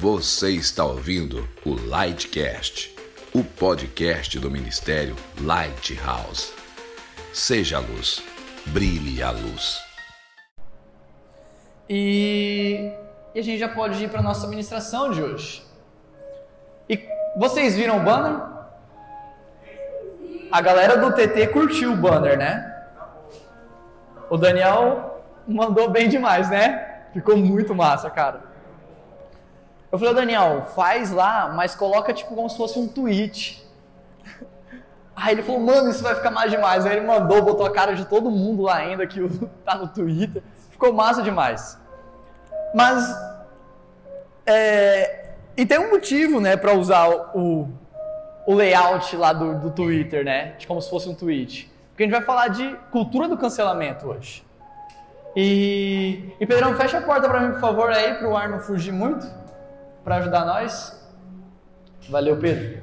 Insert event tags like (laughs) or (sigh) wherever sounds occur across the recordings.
Você está ouvindo o Lightcast, o podcast do Ministério Lighthouse. Seja a luz, brilhe a luz. E, e a gente já pode ir para a nossa ministração de hoje. E vocês viram o banner? A galera do TT curtiu o banner, né? O Daniel mandou bem demais, né? Ficou muito massa, cara. Eu falei, Daniel, faz lá, mas coloca tipo como se fosse um tweet. Aí ele falou, mano, isso vai ficar mais demais. Aí ele mandou, botou a cara de todo mundo lá ainda que (laughs) tá no Twitter. Ficou massa demais. Mas, é, e tem um motivo, né, para usar o, o layout lá do, do Twitter, né, de como se fosse um tweet. Porque a gente vai falar de cultura do cancelamento hoje. E, e Pedrão, fecha a porta para mim, por favor, aí, para o ar não fugir muito para ajudar nós? Valeu, Pedro.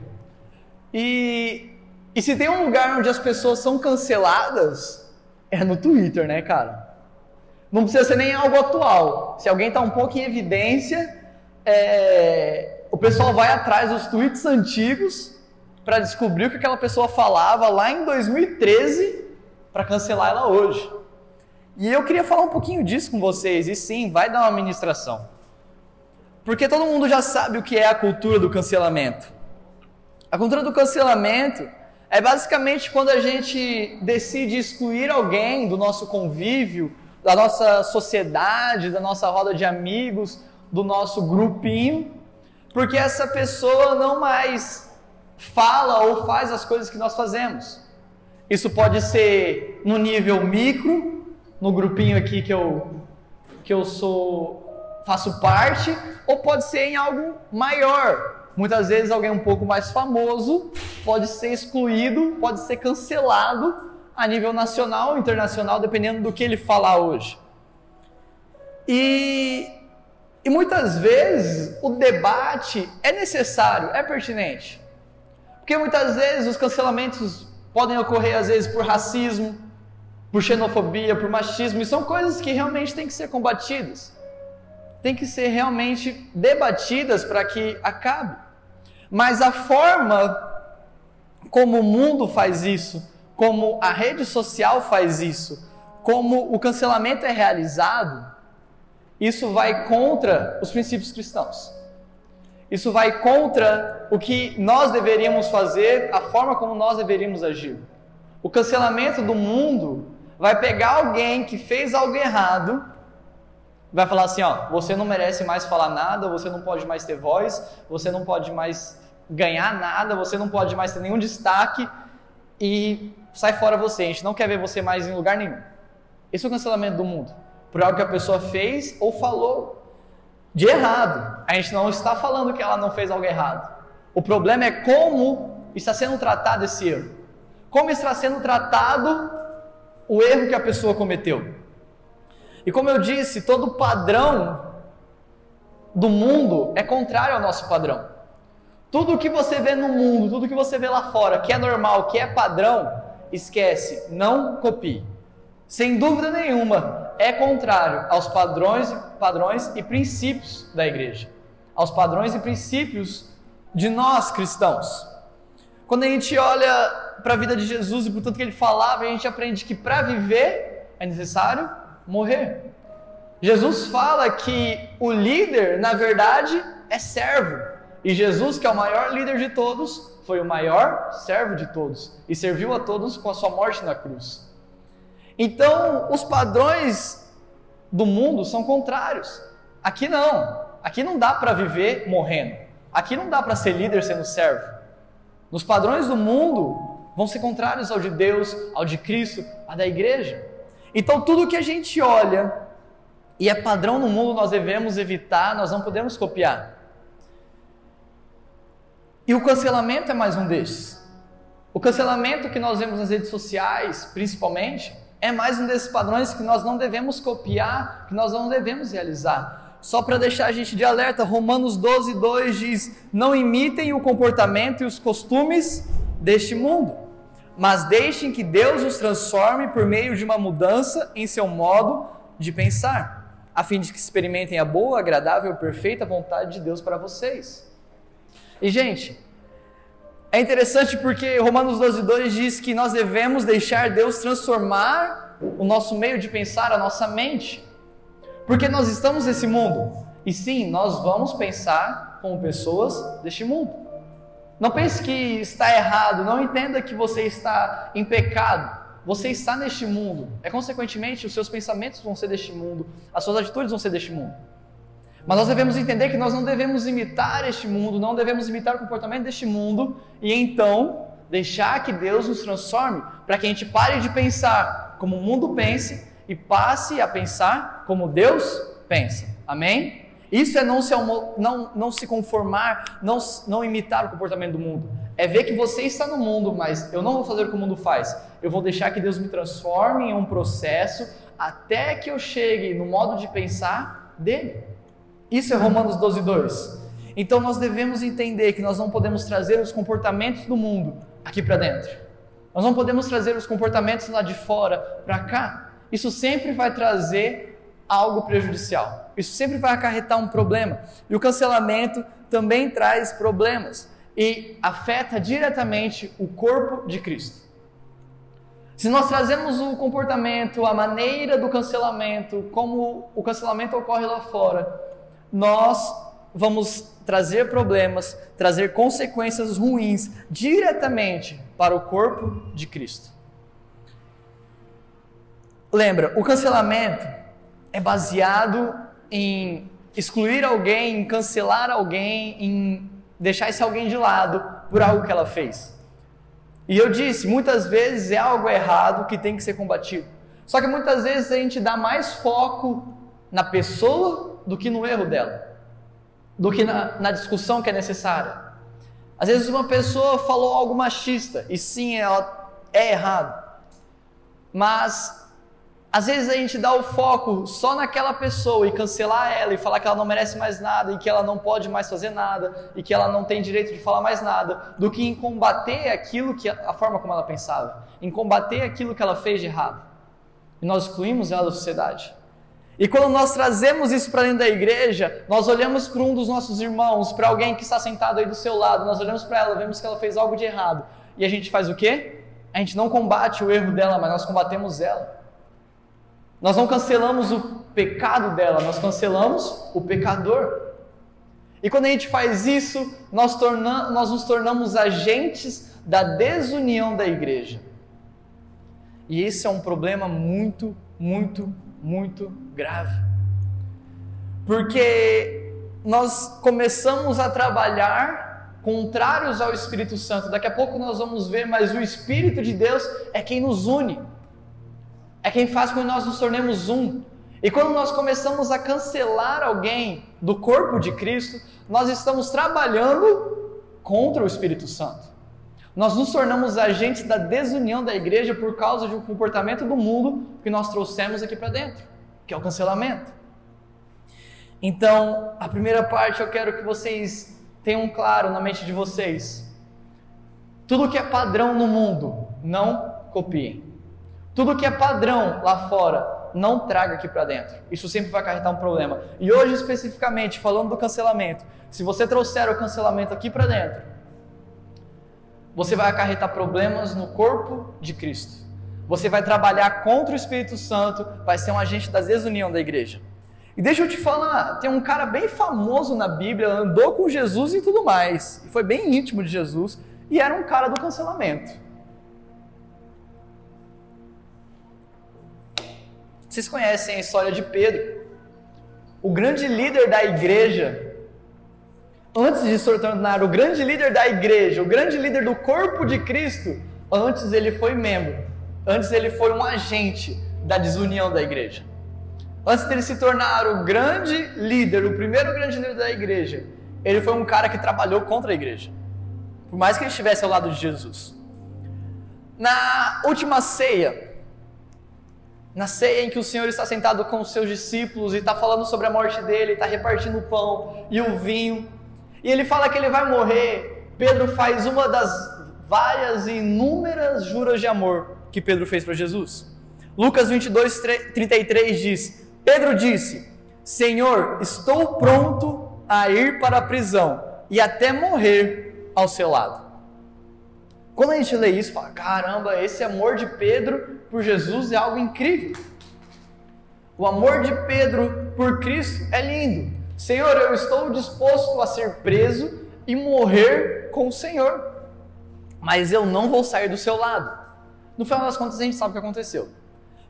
E, e se tem um lugar onde as pessoas são canceladas, é no Twitter, né, cara? Não precisa ser nem algo atual. Se alguém está um pouco em evidência, é, o pessoal vai atrás dos tweets antigos para descobrir o que aquela pessoa falava lá em 2013 para cancelar ela hoje. E eu queria falar um pouquinho disso com vocês, e sim, vai dar uma ministração. Porque todo mundo já sabe o que é a cultura do cancelamento. A cultura do cancelamento é basicamente quando a gente decide excluir alguém do nosso convívio, da nossa sociedade, da nossa roda de amigos, do nosso grupinho, porque essa pessoa não mais fala ou faz as coisas que nós fazemos. Isso pode ser no nível micro, no grupinho aqui que eu que eu sou faço parte, ou pode ser em algo maior. Muitas vezes alguém um pouco mais famoso pode ser excluído, pode ser cancelado a nível nacional internacional, dependendo do que ele falar hoje. E, e muitas vezes o debate é necessário, é pertinente. Porque muitas vezes os cancelamentos podem ocorrer às vezes por racismo, por xenofobia, por machismo, e são coisas que realmente têm que ser combatidas tem que ser realmente debatidas para que acabe. Mas a forma como o mundo faz isso, como a rede social faz isso, como o cancelamento é realizado, isso vai contra os princípios cristãos. Isso vai contra o que nós deveríamos fazer, a forma como nós deveríamos agir. O cancelamento do mundo vai pegar alguém que fez algo errado vai falar assim, ó, você não merece mais falar nada, você não pode mais ter voz, você não pode mais ganhar nada, você não pode mais ter nenhum destaque e sai fora você, a gente não quer ver você mais em lugar nenhum. Esse é o cancelamento do mundo, por algo que a pessoa fez ou falou de errado. A gente não está falando que ela não fez algo errado. O problema é como está sendo tratado esse erro. Como está sendo tratado o erro que a pessoa cometeu. E como eu disse, todo padrão do mundo é contrário ao nosso padrão. Tudo que você vê no mundo, tudo que você vê lá fora, que é normal, que é padrão, esquece, não copie. Sem dúvida nenhuma, é contrário aos padrões, padrões e princípios da igreja, aos padrões e princípios de nós cristãos. Quando a gente olha para a vida de Jesus e por tanto que ele falava, a gente aprende que para viver é necessário morrer. Jesus fala que o líder, na verdade, é servo. E Jesus, que é o maior líder de todos, foi o maior servo de todos e serviu a todos com a sua morte na cruz. Então, os padrões do mundo são contrários. Aqui não. Aqui não dá para viver morrendo. Aqui não dá para ser líder sendo servo. Nos padrões do mundo vão ser contrários ao de Deus, ao de Cristo, à da igreja. Então, tudo que a gente olha e é padrão no mundo, nós devemos evitar, nós não podemos copiar. E o cancelamento é mais um desses. O cancelamento que nós vemos nas redes sociais, principalmente, é mais um desses padrões que nós não devemos copiar, que nós não devemos realizar. Só para deixar a gente de alerta, Romanos 12, 2 diz: Não imitem o comportamento e os costumes deste mundo mas deixem que Deus os transforme por meio de uma mudança em seu modo de pensar. a fim de que experimentem a boa, agradável e perfeita vontade de Deus para vocês. E, gente, é interessante porque Romanos 12, 2 diz que nós devemos deixar Deus transformar o nosso meio de pensar, a nossa mente. Porque nós estamos nesse mundo. E sim, nós vamos pensar como pessoas deste mundo. Não pense que está errado, não entenda que você está em pecado. Você está neste mundo. É consequentemente, os seus pensamentos vão ser deste mundo, as suas atitudes vão ser deste mundo. Mas nós devemos entender que nós não devemos imitar este mundo, não devemos imitar o comportamento deste mundo e então deixar que Deus nos transforme para que a gente pare de pensar como o mundo pense e passe a pensar como Deus pensa. Amém? Isso é não se, não, não se conformar, não, não imitar o comportamento do mundo. É ver que você está no mundo, mas eu não vou fazer o que o mundo faz. Eu vou deixar que Deus me transforme em um processo até que eu chegue no modo de pensar dele. Isso é Romanos 12, 2. Então nós devemos entender que nós não podemos trazer os comportamentos do mundo aqui para dentro. Nós não podemos trazer os comportamentos lá de fora para cá. Isso sempre vai trazer algo prejudicial. Isso sempre vai acarretar um problema. E o cancelamento também traz problemas e afeta diretamente o corpo de Cristo. Se nós trazemos o comportamento, a maneira do cancelamento, como o cancelamento ocorre lá fora, nós vamos trazer problemas, trazer consequências ruins diretamente para o corpo de Cristo. Lembra, o cancelamento é baseado em excluir alguém, em cancelar alguém, em deixar esse alguém de lado por algo que ela fez. E eu disse, muitas vezes é algo errado que tem que ser combatido. Só que muitas vezes a gente dá mais foco na pessoa do que no erro dela, do que na, na discussão que é necessária. Às vezes uma pessoa falou algo machista, e sim, ela é errado. Mas às vezes a gente dá o foco só naquela pessoa e cancelar ela e falar que ela não merece mais nada e que ela não pode mais fazer nada e que ela não tem direito de falar mais nada, do que em combater aquilo que a forma como ela pensava, em combater aquilo que ela fez de errado. E nós excluímos ela da sociedade. E quando nós trazemos isso para dentro da igreja, nós olhamos para um dos nossos irmãos, para alguém que está sentado aí do seu lado, nós olhamos para ela, vemos que ela fez algo de errado. E a gente faz o quê? A gente não combate o erro dela, mas nós combatemos ela. Nós não cancelamos o pecado dela, nós cancelamos o pecador. E quando a gente faz isso, nós, torna, nós nos tornamos agentes da desunião da igreja. E esse é um problema muito, muito, muito grave. Porque nós começamos a trabalhar contrários ao Espírito Santo. Daqui a pouco nós vamos ver, mas o Espírito de Deus é quem nos une é quem faz com que nós nos tornemos um. E quando nós começamos a cancelar alguém do corpo de Cristo, nós estamos trabalhando contra o Espírito Santo. Nós nos tornamos agentes da desunião da igreja por causa de um comportamento do mundo que nós trouxemos aqui para dentro, que é o cancelamento. Então, a primeira parte eu quero que vocês tenham claro na mente de vocês: tudo que é padrão no mundo, não copiem. Tudo que é padrão lá fora, não traga aqui para dentro. Isso sempre vai acarretar um problema. E hoje, especificamente, falando do cancelamento, se você trouxer o cancelamento aqui para dentro, você vai acarretar problemas no corpo de Cristo. Você vai trabalhar contra o Espírito Santo, vai ser um agente da desunião da igreja. E deixa eu te falar, tem um cara bem famoso na Bíblia, andou com Jesus e tudo mais, foi bem íntimo de Jesus, e era um cara do cancelamento. Vocês conhecem a história de Pedro, o grande líder da igreja. Antes de se tornar o grande líder da igreja, o grande líder do corpo de Cristo, antes ele foi membro, antes ele foi um agente da desunião da igreja. Antes dele se tornar o grande líder, o primeiro grande líder da igreja, ele foi um cara que trabalhou contra a igreja. Por mais que ele estivesse ao lado de Jesus. Na última ceia, na ceia em que o Senhor está sentado com os seus discípulos e está falando sobre a morte dele, está repartindo o pão e o vinho, e ele fala que ele vai morrer, Pedro faz uma das várias e inúmeras juras de amor que Pedro fez para Jesus. Lucas 22, 33 diz: Pedro disse: Senhor, estou pronto a ir para a prisão e até morrer ao seu lado. Quando a gente lê isso, fala: caramba, esse amor de Pedro por Jesus é algo incrível. O amor de Pedro por Cristo é lindo. Senhor, eu estou disposto a ser preso e morrer com o Senhor, mas eu não vou sair do seu lado. No final das contas, a gente sabe o que aconteceu.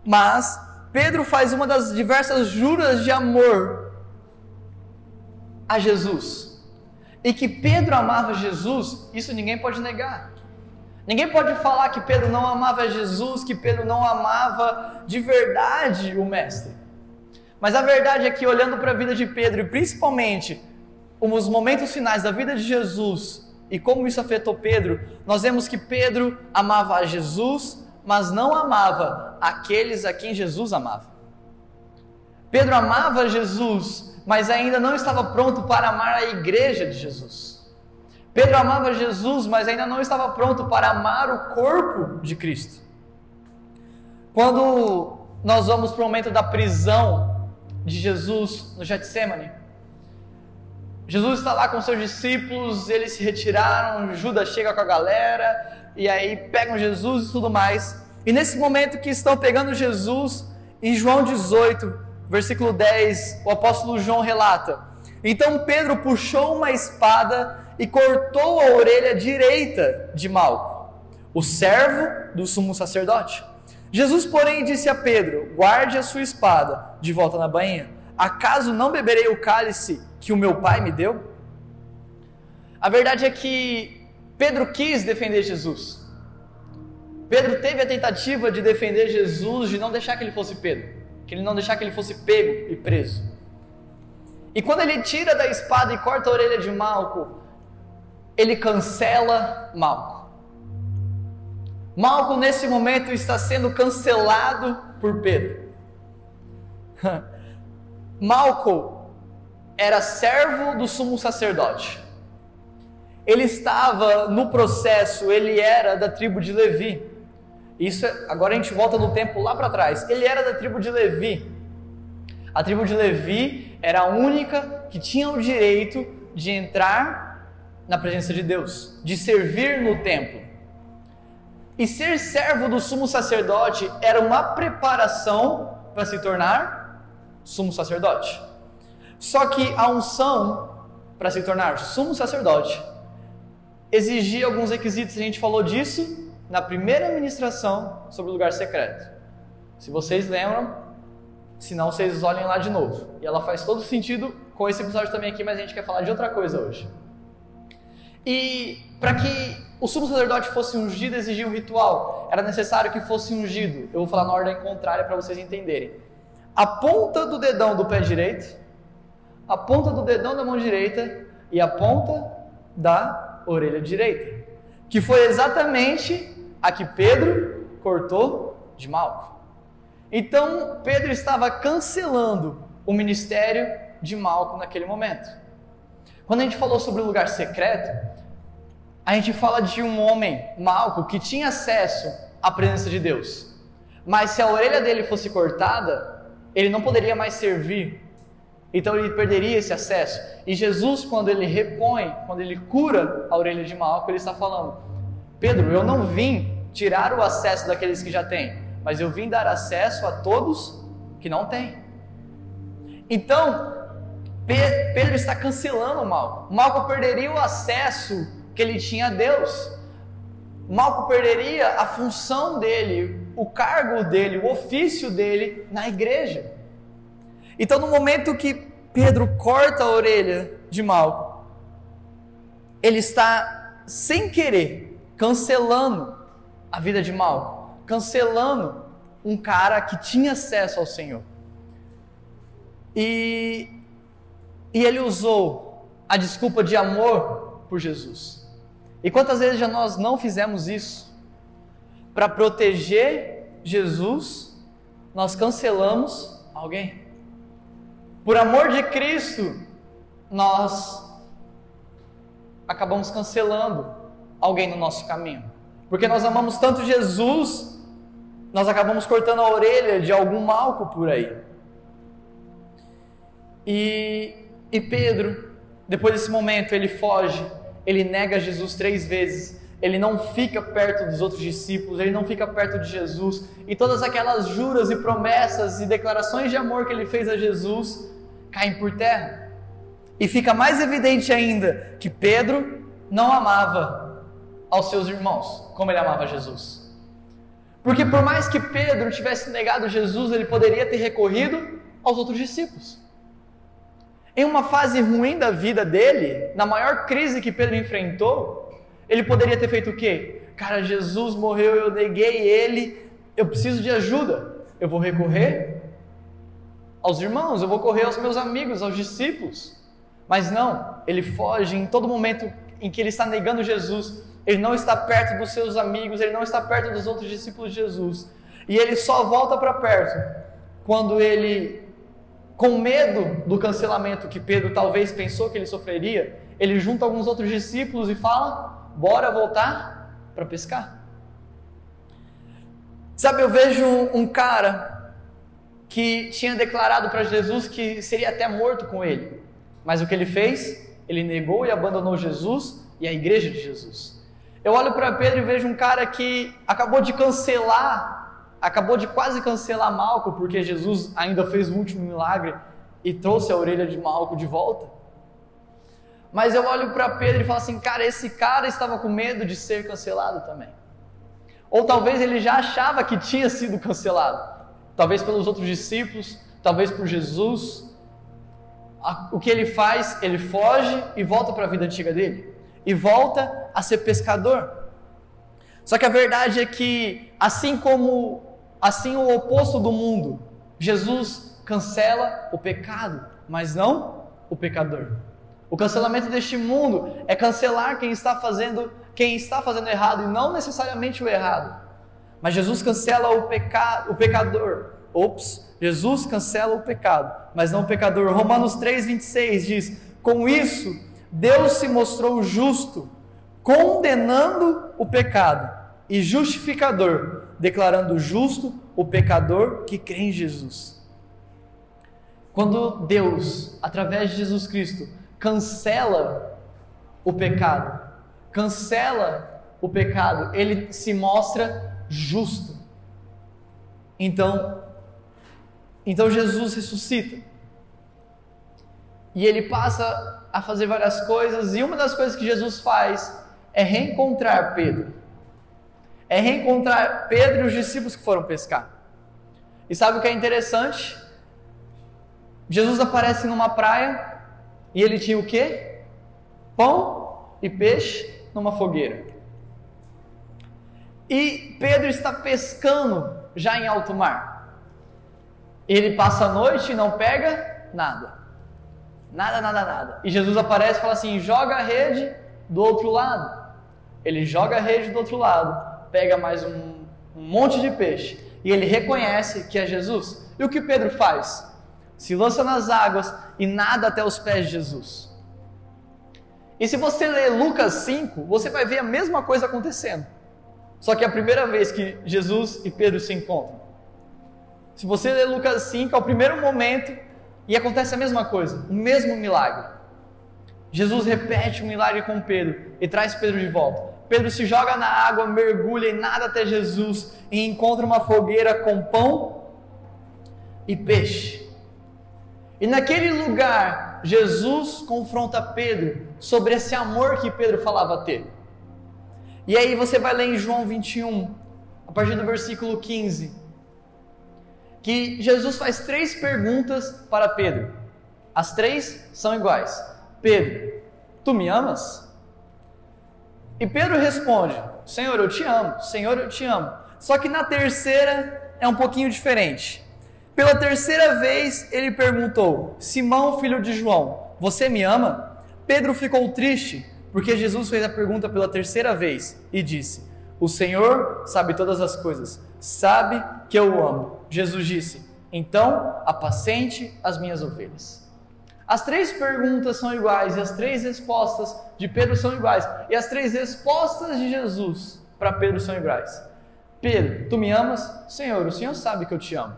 Mas Pedro faz uma das diversas juras de amor a Jesus. E que Pedro amava Jesus, isso ninguém pode negar. Ninguém pode falar que Pedro não amava Jesus, que Pedro não amava de verdade o Mestre. Mas a verdade é que, olhando para a vida de Pedro, e principalmente os momentos finais da vida de Jesus, e como isso afetou Pedro, nós vemos que Pedro amava a Jesus, mas não amava aqueles a quem Jesus amava. Pedro amava Jesus, mas ainda não estava pronto para amar a igreja de Jesus. Pedro amava Jesus, mas ainda não estava pronto para amar o corpo de Cristo. Quando nós vamos para o momento da prisão de Jesus no Getsemane, Jesus está lá com seus discípulos, eles se retiraram, Judas chega com a galera, e aí pegam Jesus e tudo mais. E nesse momento que estão pegando Jesus, em João 18, versículo 10, o apóstolo João relata: Então Pedro puxou uma espada e cortou a orelha direita de Malco, o servo do sumo sacerdote. Jesus, porém, disse a Pedro: Guarde a sua espada de volta na bainha. Acaso não beberei o cálice que o meu pai me deu? A verdade é que Pedro quis defender Jesus. Pedro teve a tentativa de defender Jesus, de não deixar que ele fosse Pedro, que ele não deixar que ele fosse pego e preso. E quando ele tira da espada e corta a orelha de Malco, ele cancela Malco. Malco nesse momento está sendo cancelado por Pedro. (laughs) Malco era servo do sumo sacerdote. Ele estava no processo, ele era da tribo de Levi. Isso é, agora a gente volta no tempo lá para trás. Ele era da tribo de Levi. A tribo de Levi era a única que tinha o direito de entrar na presença de Deus, de servir no templo. E ser servo do sumo sacerdote era uma preparação para se tornar sumo sacerdote. Só que a unção para se tornar sumo sacerdote exigia alguns requisitos, a gente falou disso na primeira ministração sobre o lugar secreto. Se vocês lembram, se não, vocês olhem lá de novo. E ela faz todo sentido com esse episódio também aqui, mas a gente quer falar de outra coisa hoje. E para que o sumo sacerdote fosse ungido, exigia um ritual. Era necessário que fosse ungido. Eu vou falar na ordem contrária para vocês entenderem. A ponta do dedão do pé direito a ponta do dedão da mão direita e a ponta da orelha direita, que foi exatamente a que Pedro cortou de Malco. Então Pedro estava cancelando o ministério de Malco naquele momento. Quando a gente falou sobre o lugar secreto, a gente fala de um homem, Malco, que tinha acesso à presença de Deus. Mas se a orelha dele fosse cortada, ele não poderia mais servir então ele perderia esse acesso. E Jesus, quando ele repõe, quando ele cura a orelha de Malco, ele está falando: Pedro, eu não vim tirar o acesso daqueles que já têm, mas eu vim dar acesso a todos que não têm. Então, Pedro está cancelando o Malco. Malco perderia o acesso que ele tinha a Deus. Malco perderia a função dele, o cargo dele, o ofício dele na igreja. Então, no momento que Pedro corta a orelha de Malco, ele está, sem querer, cancelando a vida de Malco, cancelando um cara que tinha acesso ao Senhor. E, e ele usou a desculpa de amor por Jesus. E quantas vezes já nós não fizemos isso? Para proteger Jesus, nós cancelamos alguém. Por amor de Cristo, nós acabamos cancelando alguém no nosso caminho. Porque nós amamos tanto Jesus, nós acabamos cortando a orelha de algum malco por aí. E, e Pedro, depois desse momento, ele foge, ele nega Jesus três vezes, ele não fica perto dos outros discípulos, ele não fica perto de Jesus, e todas aquelas juras e promessas e declarações de amor que ele fez a Jesus caem por terra. E fica mais evidente ainda que Pedro não amava aos seus irmãos como ele amava Jesus. Porque por mais que Pedro tivesse negado Jesus, ele poderia ter recorrido aos outros discípulos. Em uma fase ruim da vida dele, na maior crise que Pedro enfrentou, ele poderia ter feito o quê? Cara, Jesus morreu, eu neguei ele, eu preciso de ajuda. Eu vou recorrer aos irmãos, eu vou correr aos meus amigos, aos discípulos. Mas não, ele foge em todo momento em que ele está negando Jesus, ele não está perto dos seus amigos, ele não está perto dos outros discípulos de Jesus. E ele só volta para perto quando ele, com medo do cancelamento que Pedro talvez pensou que ele sofreria, ele junta alguns outros discípulos e fala: Bora voltar para pescar. Sabe, eu vejo um cara que tinha declarado para Jesus que seria até morto com ele, mas o que ele fez? Ele negou e abandonou Jesus e a igreja de Jesus. Eu olho para Pedro e vejo um cara que acabou de cancelar, acabou de quase cancelar Malco, porque Jesus ainda fez o último milagre e trouxe a orelha de Malco de volta. Mas eu olho para Pedro e falo assim, cara, esse cara estava com medo de ser cancelado também. Ou talvez ele já achava que tinha sido cancelado. Talvez pelos outros discípulos, talvez por Jesus. O que ele faz? Ele foge e volta para a vida antiga dele e volta a ser pescador. Só que a verdade é que, assim como assim o oposto do mundo, Jesus cancela o pecado, mas não o pecador. O cancelamento deste mundo é cancelar quem está fazendo quem está fazendo errado e não necessariamente o errado. Mas Jesus cancela o pecado, o pecador. Ops, Jesus cancela o pecado, mas não o pecador. Romanos 3:26 diz: "Com isso Deus se mostrou justo, condenando o pecado, e justificador, declarando justo o pecador que crê em Jesus. Quando Deus, através de Jesus Cristo, cancela o pecado, cancela o pecado, ele se mostra justo. Então, então Jesus ressuscita. E ele passa a fazer várias coisas, e uma das coisas que Jesus faz é reencontrar Pedro. É reencontrar Pedro e os discípulos que foram pescar. E sabe o que é interessante? Jesus aparece numa praia e ele tinha o quê? Pão e peixe numa fogueira. E Pedro está pescando já em alto mar. Ele passa a noite e não pega nada. Nada, nada, nada. E Jesus aparece e fala assim: joga a rede do outro lado. Ele joga a rede do outro lado, pega mais um, um monte de peixe e ele reconhece que é Jesus. E o que Pedro faz? Se lança nas águas e nada até os pés de Jesus. E se você ler Lucas 5, você vai ver a mesma coisa acontecendo. Só que é a primeira vez que Jesus e Pedro se encontram. Se você ler Lucas 5, é o primeiro momento e acontece a mesma coisa, o mesmo milagre. Jesus repete o milagre com Pedro e traz Pedro de volta. Pedro se joga na água, mergulha e nada até Jesus e encontra uma fogueira com pão e peixe. E naquele lugar, Jesus confronta Pedro sobre esse amor que Pedro falava ter. E aí você vai ler em João 21, a partir do versículo 15 que Jesus faz três perguntas para Pedro. As três são iguais. Pedro, tu me amas? E Pedro responde: Senhor, eu te amo. Senhor, eu te amo. Só que na terceira é um pouquinho diferente. Pela terceira vez ele perguntou: Simão, filho de João, você me ama? Pedro ficou triste porque Jesus fez a pergunta pela terceira vez e disse: O Senhor sabe todas as coisas, sabe que eu o amo. Jesus disse: Então apacente as minhas ovelhas. As três perguntas são iguais e as três respostas de Pedro são iguais. E as três respostas de Jesus para Pedro são iguais. Pedro, tu me amas? Senhor, o Senhor sabe que eu te amo.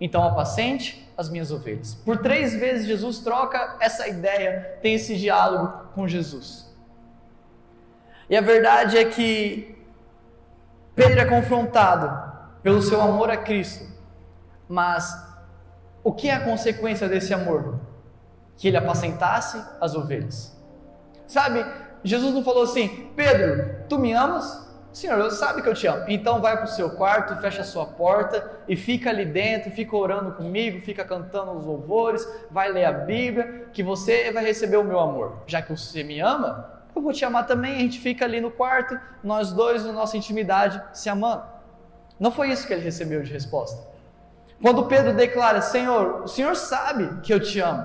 Então apacente as minhas ovelhas. Por três vezes Jesus troca essa ideia, tem esse diálogo com Jesus. E a verdade é que Pedro é confrontado pelo seu amor a Cristo, mas o que é a consequência desse amor? Que ele apacentasse as ovelhas. Sabe, Jesus não falou assim: Pedro, tu me amas? Senhor, eu sabe que eu te amo. Então vai para o seu quarto, fecha a sua porta e fica ali dentro, fica orando comigo, fica cantando os louvores, vai ler a Bíblia, que você vai receber o meu amor. Já que você me ama, eu vou te amar também. A gente fica ali no quarto, nós dois, na nossa intimidade, se amando. Não foi isso que ele recebeu de resposta. Quando Pedro declara: Senhor, o Senhor sabe que eu te amo.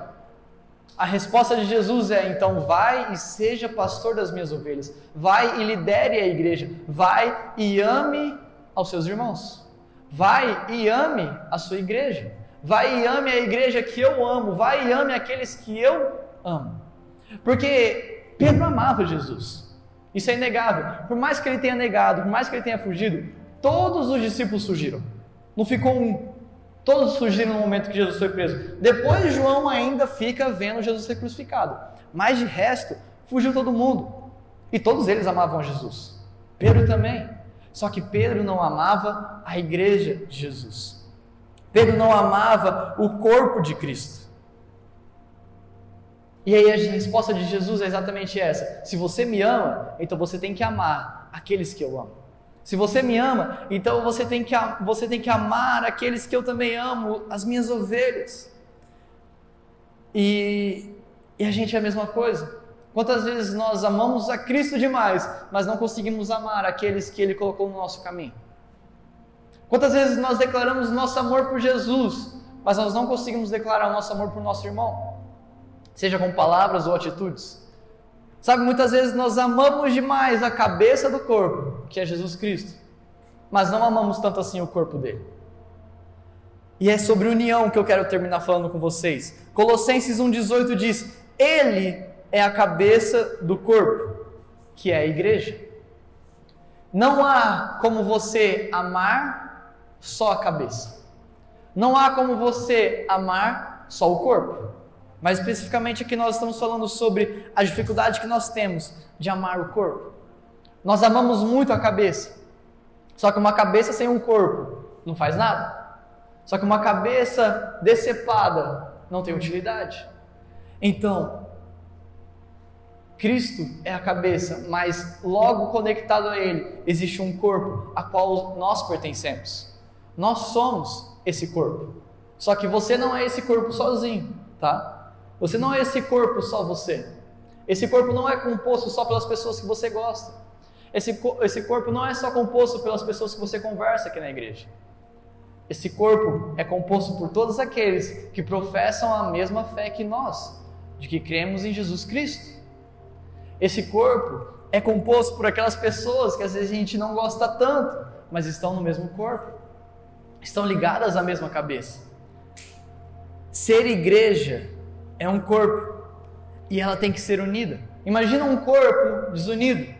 A resposta de Jesus é: então vai e seja pastor das minhas ovelhas, vai e lidere a igreja, vai e ame aos seus irmãos, vai e ame a sua igreja, vai e ame a igreja que eu amo, vai e ame aqueles que eu amo. Porque Pedro amava Jesus, isso é inegável. Por mais que ele tenha negado, por mais que ele tenha fugido, todos os discípulos fugiram, não ficou um, Todos surgiram no momento que Jesus foi preso. Depois, João ainda fica vendo Jesus ser crucificado. Mas de resto, fugiu todo mundo. E todos eles amavam Jesus. Pedro também. Só que Pedro não amava a igreja de Jesus. Pedro não amava o corpo de Cristo. E aí a resposta de Jesus é exatamente essa: se você me ama, então você tem que amar aqueles que eu amo. Se você me ama, então você tem que, você tem que amar aqueles que eu também amo, as minhas ovelhas. E, e a gente é a mesma coisa. Quantas vezes nós amamos a Cristo demais, mas não conseguimos amar aqueles que Ele colocou no nosso caminho? Quantas vezes nós declaramos nosso amor por Jesus, mas nós não conseguimos declarar o nosso amor por nosso irmão? Seja com palavras ou atitudes. Sabe, muitas vezes nós amamos demais a cabeça do corpo, que é Jesus Cristo, mas não amamos tanto assim o corpo dele. E é sobre união que eu quero terminar falando com vocês. Colossenses 1,18 diz: Ele é a cabeça do corpo, que é a igreja. Não há como você amar só a cabeça. Não há como você amar só o corpo. Mas especificamente aqui nós estamos falando sobre a dificuldade que nós temos de amar o corpo. Nós amamos muito a cabeça. Só que uma cabeça sem um corpo não faz nada. Só que uma cabeça decepada não tem utilidade. Então, Cristo é a cabeça, mas logo conectado a Ele existe um corpo a qual nós pertencemos. Nós somos esse corpo. Só que você não é esse corpo sozinho, tá? Você não é esse corpo só você. Esse corpo não é composto só pelas pessoas que você gosta. Esse, esse corpo não é só composto pelas pessoas que você conversa aqui na igreja. Esse corpo é composto por todos aqueles que professam a mesma fé que nós, de que cremos em Jesus Cristo. Esse corpo é composto por aquelas pessoas que às vezes a gente não gosta tanto, mas estão no mesmo corpo, estão ligadas à mesma cabeça. Ser igreja é um corpo e ela tem que ser unida. Imagina um corpo desunido.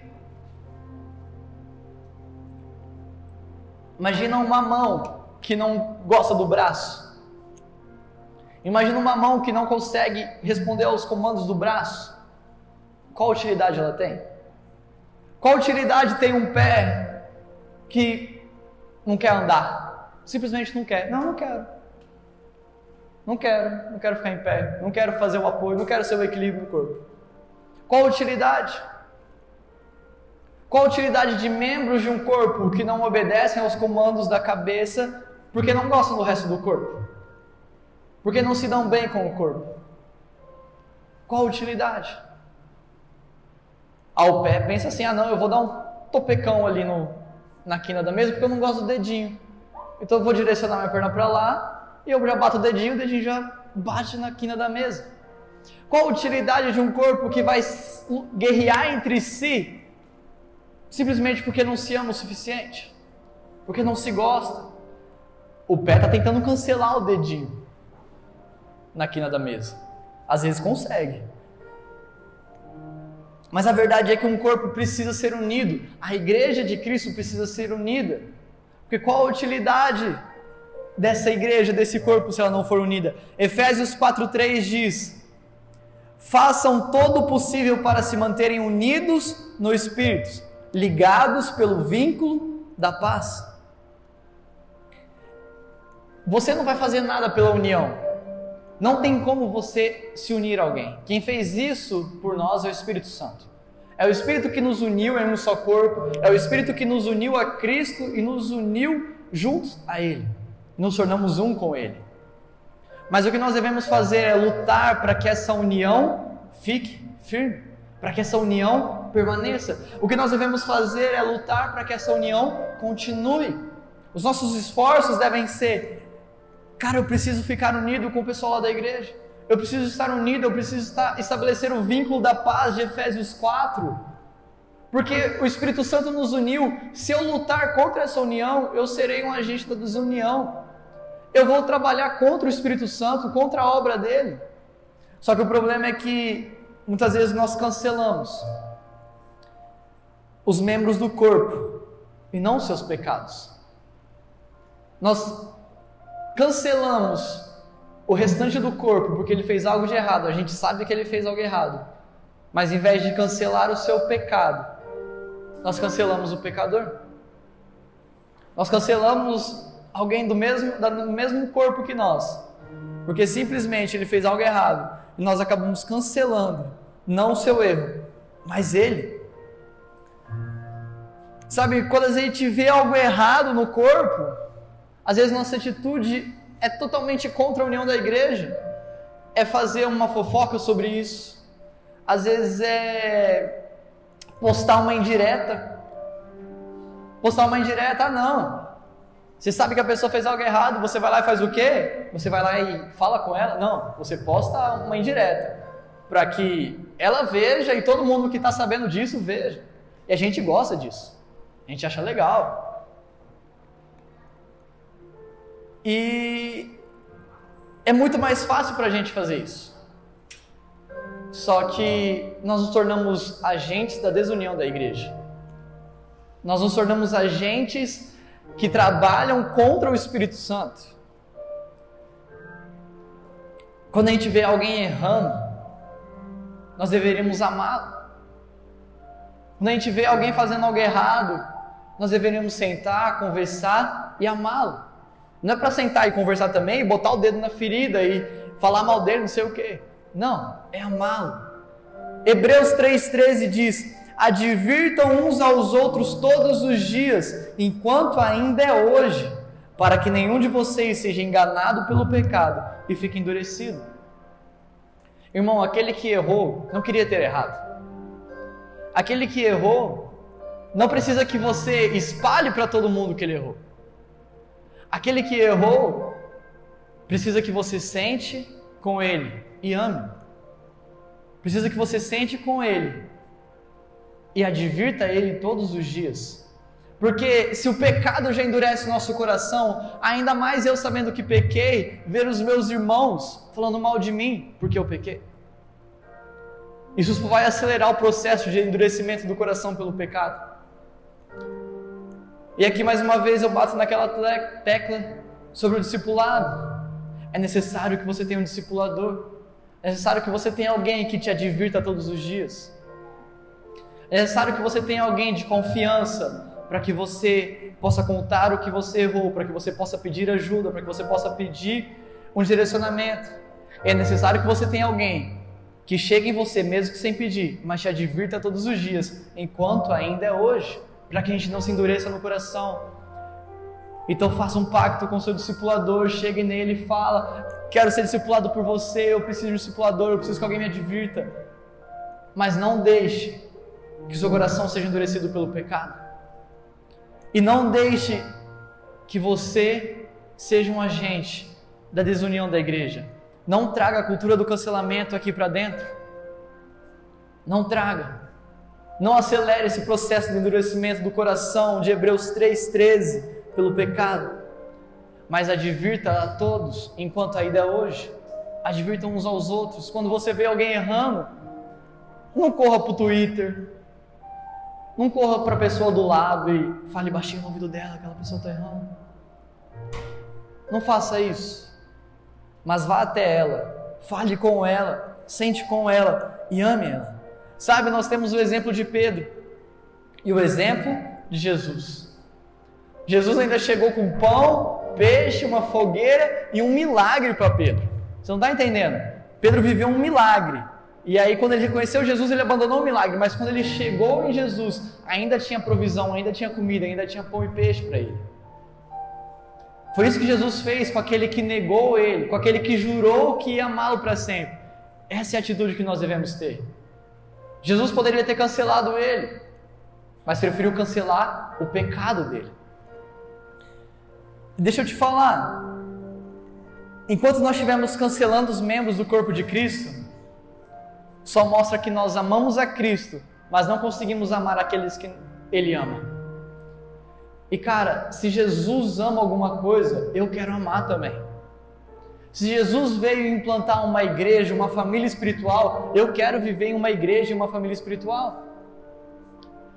Imagina uma mão que não gosta do braço. Imagina uma mão que não consegue responder aos comandos do braço. Qual utilidade ela tem? Qual utilidade tem um pé que não quer andar? Simplesmente não quer. Não, não quero. Não quero, não quero ficar em pé, não quero fazer o apoio, não quero ser o equilíbrio do corpo. Qual a utilidade? Qual a utilidade de membros de um corpo que não obedecem aos comandos da cabeça porque não gostam do resto do corpo? Porque não se dão bem com o corpo? Qual a utilidade? Ao pé pensa assim: ah, não, eu vou dar um topecão ali no, na quina da mesa porque eu não gosto do dedinho. Então eu vou direcionar minha perna para lá eu já bato o dedinho, o dedinho já bate na quina da mesa. Qual a utilidade de um corpo que vai guerrear entre si simplesmente porque não se ama o suficiente? Porque não se gosta? O pé está tentando cancelar o dedinho na quina da mesa. Às vezes consegue. Mas a verdade é que um corpo precisa ser unido. A igreja de Cristo precisa ser unida. Porque qual a utilidade dessa igreja, desse corpo, se ela não for unida. Efésios 4,3 diz: Façam todo o possível para se manterem unidos no Espírito, ligados pelo vínculo da paz. Você não vai fazer nada pela união. Não tem como você se unir a alguém. Quem fez isso por nós é o Espírito Santo. É o Espírito que nos uniu em um só corpo, é o Espírito que nos uniu a Cristo e nos uniu juntos a Ele. Nos tornamos um com Ele. Mas o que nós devemos fazer é lutar para que essa união fique firme, para que essa união permaneça. O que nós devemos fazer é lutar para que essa união continue. Os nossos esforços devem ser: cara, eu preciso ficar unido com o pessoal lá da igreja. Eu preciso estar unido, eu preciso estar, estabelecer o vínculo da paz de Efésios 4. Porque o Espírito Santo nos uniu. Se eu lutar contra essa união, eu serei um agente da desunião. Eu vou trabalhar contra o Espírito Santo, contra a obra dele. Só que o problema é que muitas vezes nós cancelamos os membros do corpo e não os seus pecados. Nós cancelamos o restante do corpo porque ele fez algo de errado. A gente sabe que ele fez algo errado. Mas em vez de cancelar o seu pecado, nós cancelamos o pecador. Nós cancelamos alguém do mesmo, do mesmo corpo que nós, porque simplesmente ele fez algo errado e nós acabamos cancelando, não o seu erro, mas ele. Sabe, quando a gente vê algo errado no corpo, às vezes nossa atitude é totalmente contra a união da igreja, é fazer uma fofoca sobre isso, às vezes é postar uma indireta. Postar uma indireta, ah, não. Você sabe que a pessoa fez algo errado, você vai lá e faz o quê? Você vai lá e fala com ela? Não, você posta uma indireta para que ela veja e todo mundo que está sabendo disso veja. E a gente gosta disso. A gente acha legal. E é muito mais fácil para a gente fazer isso. Só que nós nos tornamos agentes da desunião da igreja. Nós nos tornamos agentes que trabalham contra o Espírito Santo. Quando a gente vê alguém errando, nós deveríamos amá-lo. Quando a gente vê alguém fazendo algo errado, nós deveríamos sentar, conversar e amá-lo. Não é para sentar e conversar também, botar o dedo na ferida e falar mal dele, não sei o quê. Não, é amá-lo. Hebreus 3,13 diz: Advirtam uns aos outros todos os dias, enquanto ainda é hoje, para que nenhum de vocês seja enganado pelo pecado e fique endurecido. Irmão, aquele que errou não queria ter errado. Aquele que errou não precisa que você espalhe para todo mundo que ele errou. Aquele que errou precisa que você sente com ele e ame. Precisa que você sente com ele e advirta ele todos os dias. Porque se o pecado já endurece o nosso coração, ainda mais eu sabendo que pequei, ver os meus irmãos falando mal de mim porque eu pequei. Isso vai acelerar o processo de endurecimento do coração pelo pecado. E aqui mais uma vez eu bato naquela tecla sobre o discipulado. É necessário que você tenha um discipulador. É necessário que você tenha alguém que te advirta todos os dias. É necessário que você tenha alguém de confiança para que você possa contar o que você errou, para que você possa pedir ajuda, para que você possa pedir um direcionamento. É necessário que você tenha alguém que chegue em você mesmo que sem pedir, mas te advirta todos os dias, enquanto ainda é hoje, para que a gente não se endureça no coração. Então faça um pacto com seu discipulador, chegue nele e fala: Quero ser discipulado por você, eu preciso de um discipulador, eu preciso que alguém me advirta. Mas não deixe que seu coração seja endurecido pelo pecado. E não deixe que você seja um agente da desunião da igreja. Não traga a cultura do cancelamento aqui para dentro. Não traga. Não acelere esse processo de endurecimento do coração de Hebreus 3,13 pelo pecado. Mas advirta a todos enquanto ainda é hoje. Advirta uns aos outros. Quando você vê alguém errando, não corra para o Twitter, não corra para a pessoa do lado e fale baixinho no ouvido dela, aquela pessoa está errando. Não faça isso. Mas vá até ela, fale com ela, sente com ela e ame ela. Sabe, nós temos o exemplo de Pedro e o exemplo de Jesus. Jesus ainda chegou com pão, peixe, uma fogueira e um milagre para Pedro. Você não está entendendo? Pedro viveu um milagre. E aí, quando ele reconheceu Jesus, ele abandonou o milagre. Mas quando ele chegou em Jesus, ainda tinha provisão, ainda tinha comida, ainda tinha pão e peixe para ele. Foi isso que Jesus fez com aquele que negou ele, com aquele que jurou que ia amá-lo para sempre. Essa é a atitude que nós devemos ter. Jesus poderia ter cancelado ele, mas preferiu cancelar o pecado dele. Deixa eu te falar, enquanto nós estivermos cancelando os membros do corpo de Cristo, só mostra que nós amamos a Cristo, mas não conseguimos amar aqueles que Ele ama. E cara, se Jesus ama alguma coisa, eu quero amar também. Se Jesus veio implantar uma igreja, uma família espiritual, eu quero viver em uma igreja e uma família espiritual.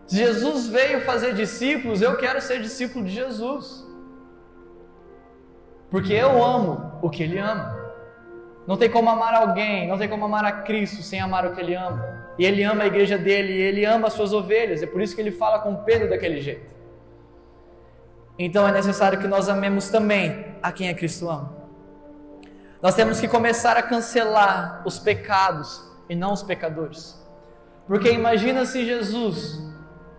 Se Jesus veio fazer discípulos, eu quero ser discípulo de Jesus. Porque eu amo o que Ele ama. Não tem como amar alguém, não tem como amar a Cristo sem amar o que Ele ama. E Ele ama a igreja dele, e Ele ama as suas ovelhas. É por isso que Ele fala com Pedro daquele jeito. Então é necessário que nós amemos também a quem é Cristo ama. Nós temos que começar a cancelar os pecados e não os pecadores. Porque imagina se Jesus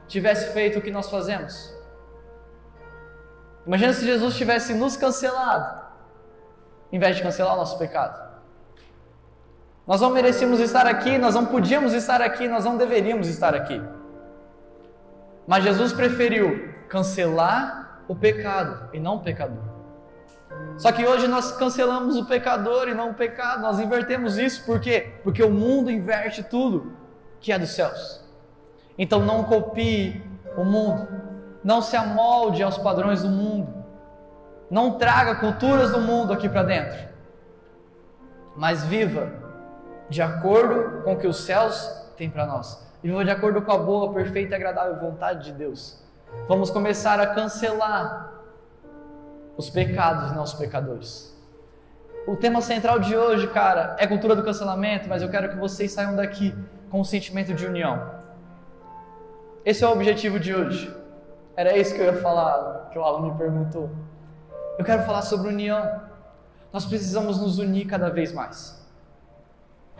tivesse feito o que nós fazemos. Imagina se Jesus tivesse nos cancelado, em vez de cancelar o nosso pecado. Nós não merecíamos estar aqui, nós não podíamos estar aqui, nós não deveríamos estar aqui. Mas Jesus preferiu cancelar o pecado e não o pecador. Só que hoje nós cancelamos o pecador e não o pecado, nós invertemos isso, por quê? Porque o mundo inverte tudo que é dos céus. Então não copie o mundo, não se amolde aos padrões do mundo, não traga culturas do mundo aqui para dentro, mas viva de acordo com o que os céus têm para nós, viva de acordo com a boa, perfeita e agradável vontade de Deus. Vamos começar a cancelar os pecados e não os pecadores. O tema central de hoje, cara, é cultura do cancelamento, mas eu quero que vocês saiam daqui com um sentimento de união. Esse é o objetivo de hoje. Era isso que eu ia falar, que o Alan me perguntou. Eu quero falar sobre união. Nós precisamos nos unir cada vez mais.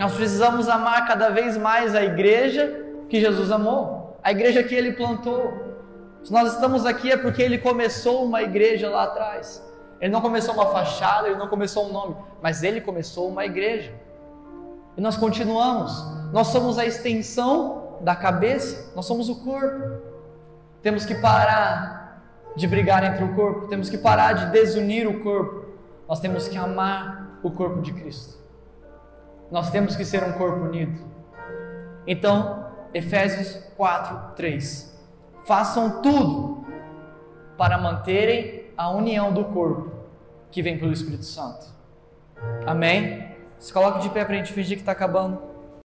Nós precisamos amar cada vez mais a igreja que Jesus amou, a igreja que ele plantou, se nós estamos aqui é porque ele começou uma igreja lá atrás. Ele não começou uma fachada, ele não começou um nome, mas ele começou uma igreja. E nós continuamos. Nós somos a extensão da cabeça, nós somos o corpo. Temos que parar de brigar entre o corpo, temos que parar de desunir o corpo. Nós temos que amar o corpo de Cristo. Nós temos que ser um corpo unido. Então, Efésios 4, 3 façam tudo para manterem a união do corpo que vem pelo Espírito Santo. Amém? Se coloque de pé para a gente fingir que está acabando.